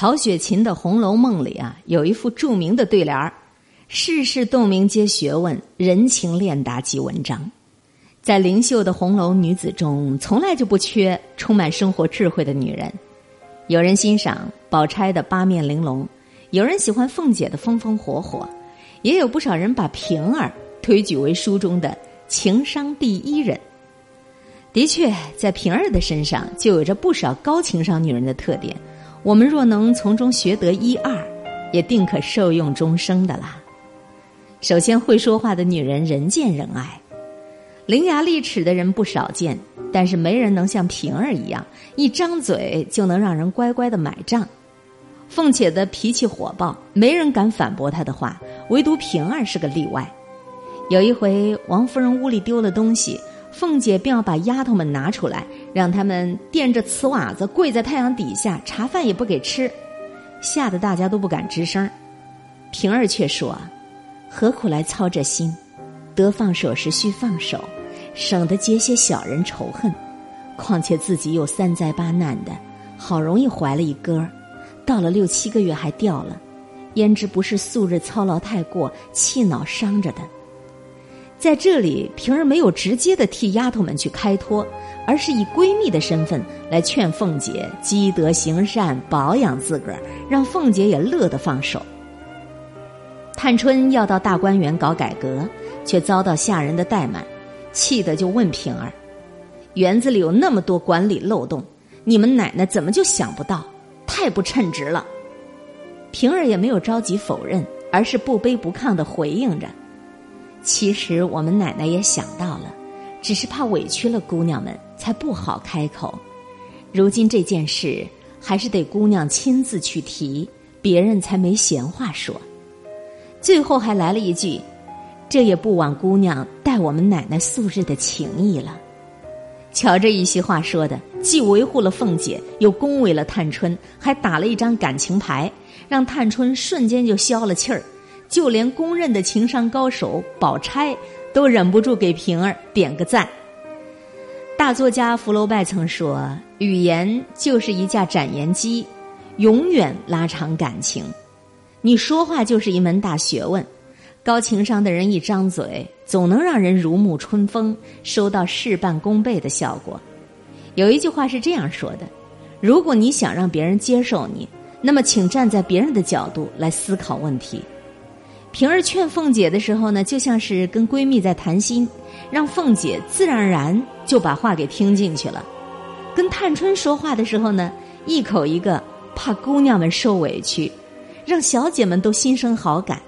曹雪芹的《红楼梦》里啊，有一副著名的对联儿：“世事洞明皆学问，人情练达即文章。”在灵秀的红楼女子中，从来就不缺充满生活智慧的女人。有人欣赏宝钗的八面玲珑，有人喜欢凤姐的风风火火，也有不少人把平儿推举为书中的情商第一人。的确，在平儿的身上就有着不少高情商女人的特点。我们若能从中学得一二，也定可受用终生的啦。首先，会说话的女人人见人爱，伶牙俐齿的人不少见，但是没人能像平儿一样，一张嘴就能让人乖乖的买账。凤姐的脾气火爆，没人敢反驳她的话，唯独平儿是个例外。有一回，王夫人屋里丢了东西。凤姐便要把丫头们拿出来，让他们垫着瓷瓦子跪在太阳底下，茶饭也不给吃，吓得大家都不敢吱声。平儿却说：“何苦来操这心？得放手时须放手，省得结些小人仇恨。况且自己又三灾八难的，好容易怀了一哥，到了六七个月还掉了，焉知不是素日操劳太过，气恼伤着的？”在这里，平儿没有直接的替丫头们去开脱，而是以闺蜜的身份来劝凤姐积德行善，保养自个儿，让凤姐也乐得放手。探春要到大观园搞改革，却遭到下人的怠慢，气得就问平儿：“园子里有那么多管理漏洞，你们奶奶怎么就想不到？太不称职了。”平儿也没有着急否认，而是不卑不亢的回应着。其实我们奶奶也想到了，只是怕委屈了姑娘们，才不好开口。如今这件事还是得姑娘亲自去提，别人才没闲话说。最后还来了一句：“这也不枉姑娘待我们奶奶素日的情谊了。”瞧这一席话说的，既维护了凤姐，又恭维了探春，还打了一张感情牌，让探春瞬间就消了气儿。就连公认的情商高手宝钗都忍不住给平儿点个赞。大作家福楼拜曾说：“语言就是一架展言机，永远拉长感情。你说话就是一门大学问。高情商的人一张嘴，总能让人如沐春风，收到事半功倍的效果。”有一句话是这样说的：“如果你想让别人接受你，那么请站在别人的角度来思考问题。”平儿劝凤姐的时候呢，就像是跟闺蜜在谈心，让凤姐自然而然就把话给听进去了。跟探春说话的时候呢，一口一个怕姑娘们受委屈，让小姐们都心生好感。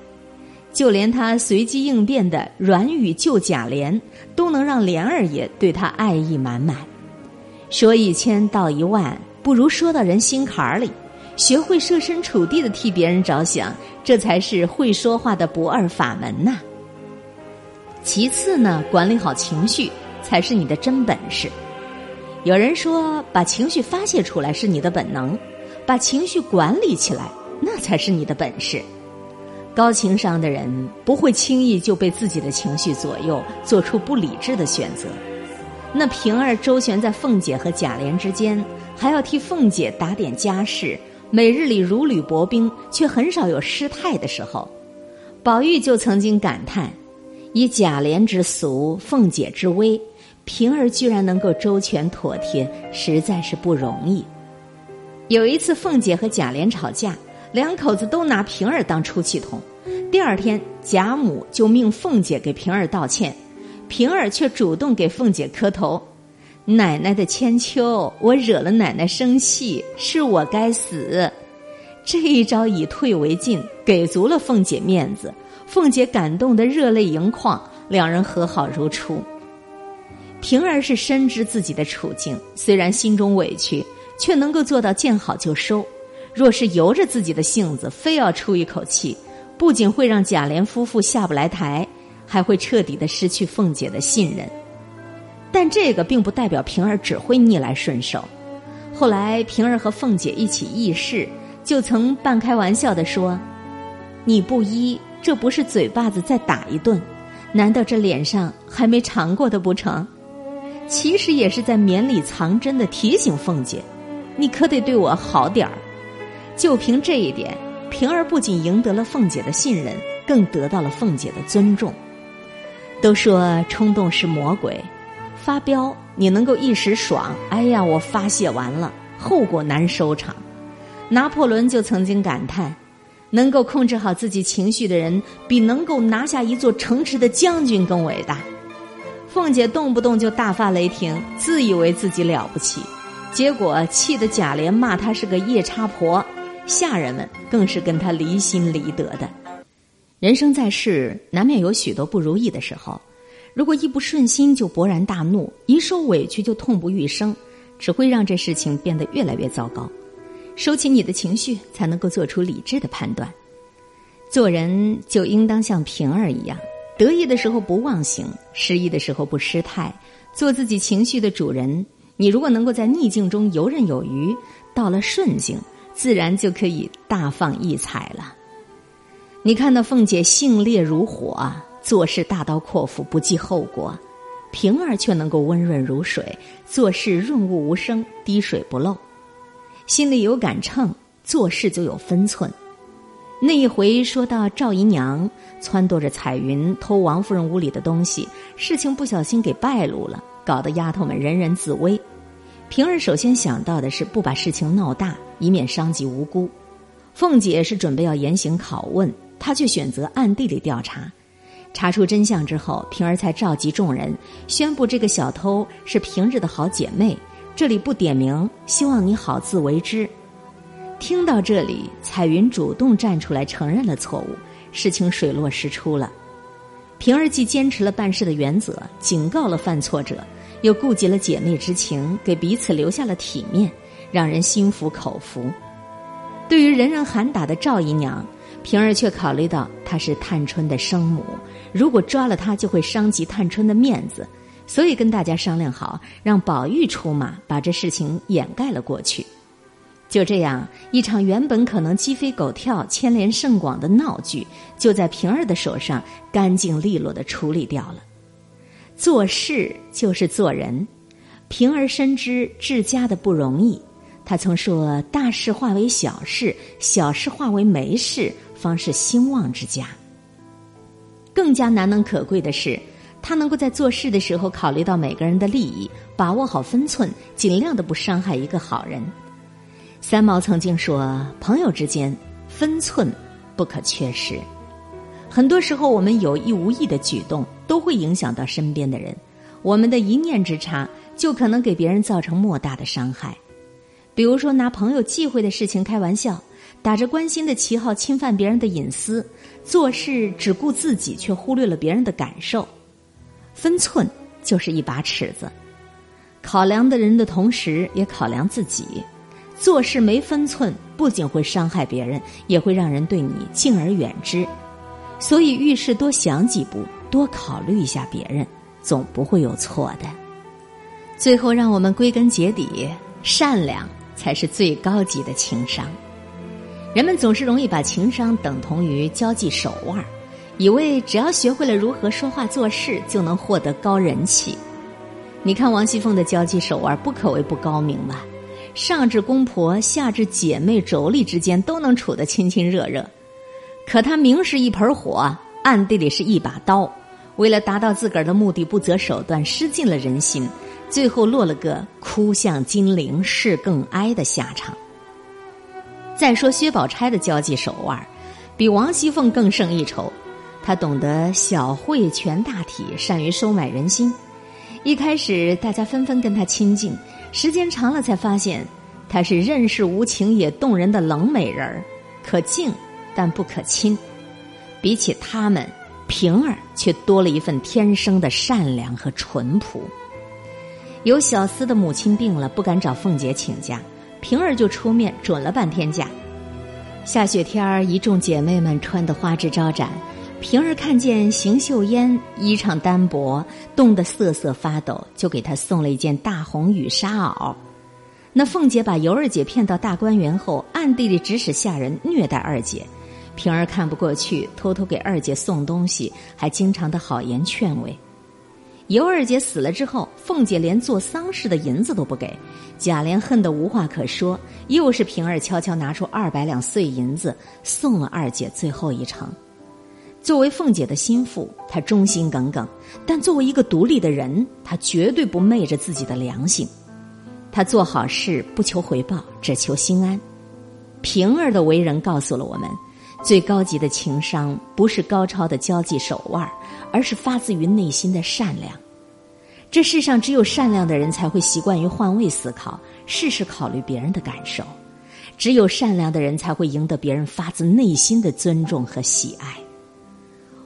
就连她随机应变的软语救贾琏，都能让琏二爷对她爱意满满。说一千道一万，不如说到人心坎儿里。学会设身处地的替别人着想，这才是会说话的不二法门呐。其次呢，管理好情绪才是你的真本事。有人说，把情绪发泄出来是你的本能，把情绪管理起来那才是你的本事。高情商的人不会轻易就被自己的情绪左右，做出不理智的选择。那平儿周旋在凤姐和贾琏之间，还要替凤姐打点家事。每日里如履薄冰，却很少有失态的时候。宝玉就曾经感叹：以贾琏之俗，凤姐之威，平儿居然能够周全妥帖，实在是不容易。有一次，凤姐和贾琏吵架，两口子都拿平儿当出气筒。第二天，贾母就命凤姐给平儿道歉，平儿却主动给凤姐磕头。奶奶的千秋，我惹了奶奶生气，是我该死。这一招以退为进，给足了凤姐面子。凤姐感动得热泪盈眶，两人和好如初。平儿是深知自己的处境，虽然心中委屈，却能够做到见好就收。若是由着自己的性子，非要出一口气，不仅会让贾琏夫妇下不来台，还会彻底的失去凤姐的信任。但这个并不代表平儿只会逆来顺受。后来，平儿和凤姐一起议事，就曾半开玩笑的说：“你不依，这不是嘴巴子再打一顿，难道这脸上还没尝过的不成？”其实也是在绵里藏针的提醒凤姐：“你可得对我好点儿。”就凭这一点，平儿不仅赢得了凤姐的信任，更得到了凤姐的尊重。都说冲动是魔鬼，发飙你能够一时爽，哎呀，我发泄完了，后果难收场。拿破仑就曾经感叹：能够控制好自己情绪的人，比能够拿下一座城池的将军更伟大。凤姐动不动就大发雷霆，自以为自己了不起，结果气得贾琏骂她是个夜叉婆，下人们更是跟她离心离德的。人生在世，难免有许多不如意的时候。如果一不顺心就勃然大怒，一受委屈就痛不欲生，只会让这事情变得越来越糟糕。收起你的情绪，才能够做出理智的判断。做人就应当像平儿一样，得意的时候不忘形，失意的时候不失态，做自己情绪的主人。你如果能够在逆境中游刃有余，到了顺境，自然就可以大放异彩了。你看那凤姐性烈如火，做事大刀阔斧，不计后果；平儿却能够温润如水，做事润物无声，滴水不漏。心里有杆秤，做事就有分寸。那一回说到赵姨娘撺掇着彩云偷王夫人屋里的东西，事情不小心给败露了，搞得丫头们人人自危。平儿首先想到的是不把事情闹大，以免伤及无辜。凤姐是准备要严刑拷问。她却选择暗地里调查，查出真相之后，平儿才召集众人，宣布这个小偷是平日的好姐妹，这里不点名，希望你好自为之。听到这里，彩云主动站出来承认了错误，事情水落石出了。平儿既坚持了办事的原则，警告了犯错者，又顾及了姐妹之情，给彼此留下了体面，让人心服口服。对于人人喊打的赵姨娘。平儿却考虑到她是探春的生母，如果抓了她，就会伤及探春的面子，所以跟大家商量好，让宝玉出马，把这事情掩盖了过去。就这样，一场原本可能鸡飞狗跳、牵连甚广的闹剧，就在平儿的手上干净利落的处理掉了。做事就是做人，平儿深知治家的不容易，他曾说：“大事化为小事，小事化为没事。”方是兴旺之家。更加难能可贵的是，他能够在做事的时候考虑到每个人的利益，把握好分寸，尽量的不伤害一个好人。三毛曾经说：“朋友之间，分寸不可缺失。”很多时候，我们有意无意的举动都会影响到身边的人，我们的一念之差就可能给别人造成莫大的伤害。比如说，拿朋友忌讳的事情开玩笑。打着关心的旗号侵犯别人的隐私，做事只顾自己却忽略了别人的感受，分寸就是一把尺子，考量的人的同时也考量自己。做事没分寸，不仅会伤害别人，也会让人对你敬而远之。所以遇事多想几步，多考虑一下别人，总不会有错的。最后，让我们归根结底，善良才是最高级的情商。人们总是容易把情商等同于交际手腕，以为只要学会了如何说话做事，就能获得高人气。你看王熙凤的交际手腕不可谓不高明吧？上至公婆，下至姐妹妯娌之间，都能处得亲亲热热。可她明是一盆火，暗地里是一把刀，为了达到自个儿的目的，不择手段，失尽了人心，最后落了个哭向金陵事更哀的下场。再说薛宝钗的交际手腕，比王熙凤更胜一筹。她懂得小惠全大体，善于收买人心。一开始大家纷纷跟她亲近，时间长了才发现，她是任是无情也动人的冷美人儿，可敬但不可亲。比起他们，平儿却多了一份天生的善良和淳朴。有小厮的母亲病了，不敢找凤姐请假。平儿就出面准了半天假。下雪天儿，一众姐妹们穿得花枝招展。平儿看见邢岫烟衣裳单薄，冻得瑟瑟发抖，就给她送了一件大红羽纱袄。那凤姐把尤二姐骗到大观园后，暗地里指使下人虐待二姐。平儿看不过去，偷偷给二姐送东西，还经常的好言劝慰。尤二姐死了之后，凤姐连做丧事的银子都不给，贾琏恨得无话可说。又是平儿悄悄拿出二百两碎银子，送了二姐最后一程。作为凤姐的心腹，她忠心耿耿；但作为一个独立的人，她绝对不昧着自己的良心。她做好事不求回报，只求心安。平儿的为人告诉了我们。最高级的情商不是高超的交际手腕，而是发自于内心的善良。这世上只有善良的人才会习惯于换位思考，事事考虑别人的感受；只有善良的人才会赢得别人发自内心的尊重和喜爱。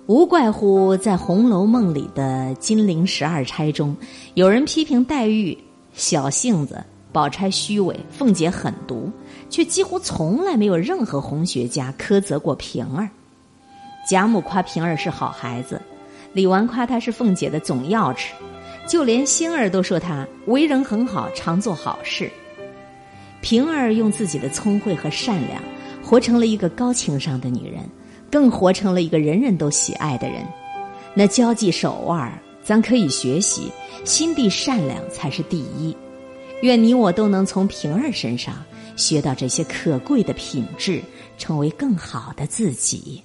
无怪乎在《红楼梦》里的金陵十二钗中，有人批评黛玉小性子。宝钗虚伪，凤姐狠毒，却几乎从来没有任何红学家苛责过平儿。贾母夸平儿是好孩子，李纨夸她是凤姐的总钥匙，就连星儿都说她为人很好，常做好事。平儿用自己的聪慧和善良，活成了一个高情商的女人，更活成了一个人人都喜爱的人。那交际手腕，咱可以学习，心地善良才是第一。愿你我都能从平儿身上学到这些可贵的品质，成为更好的自己。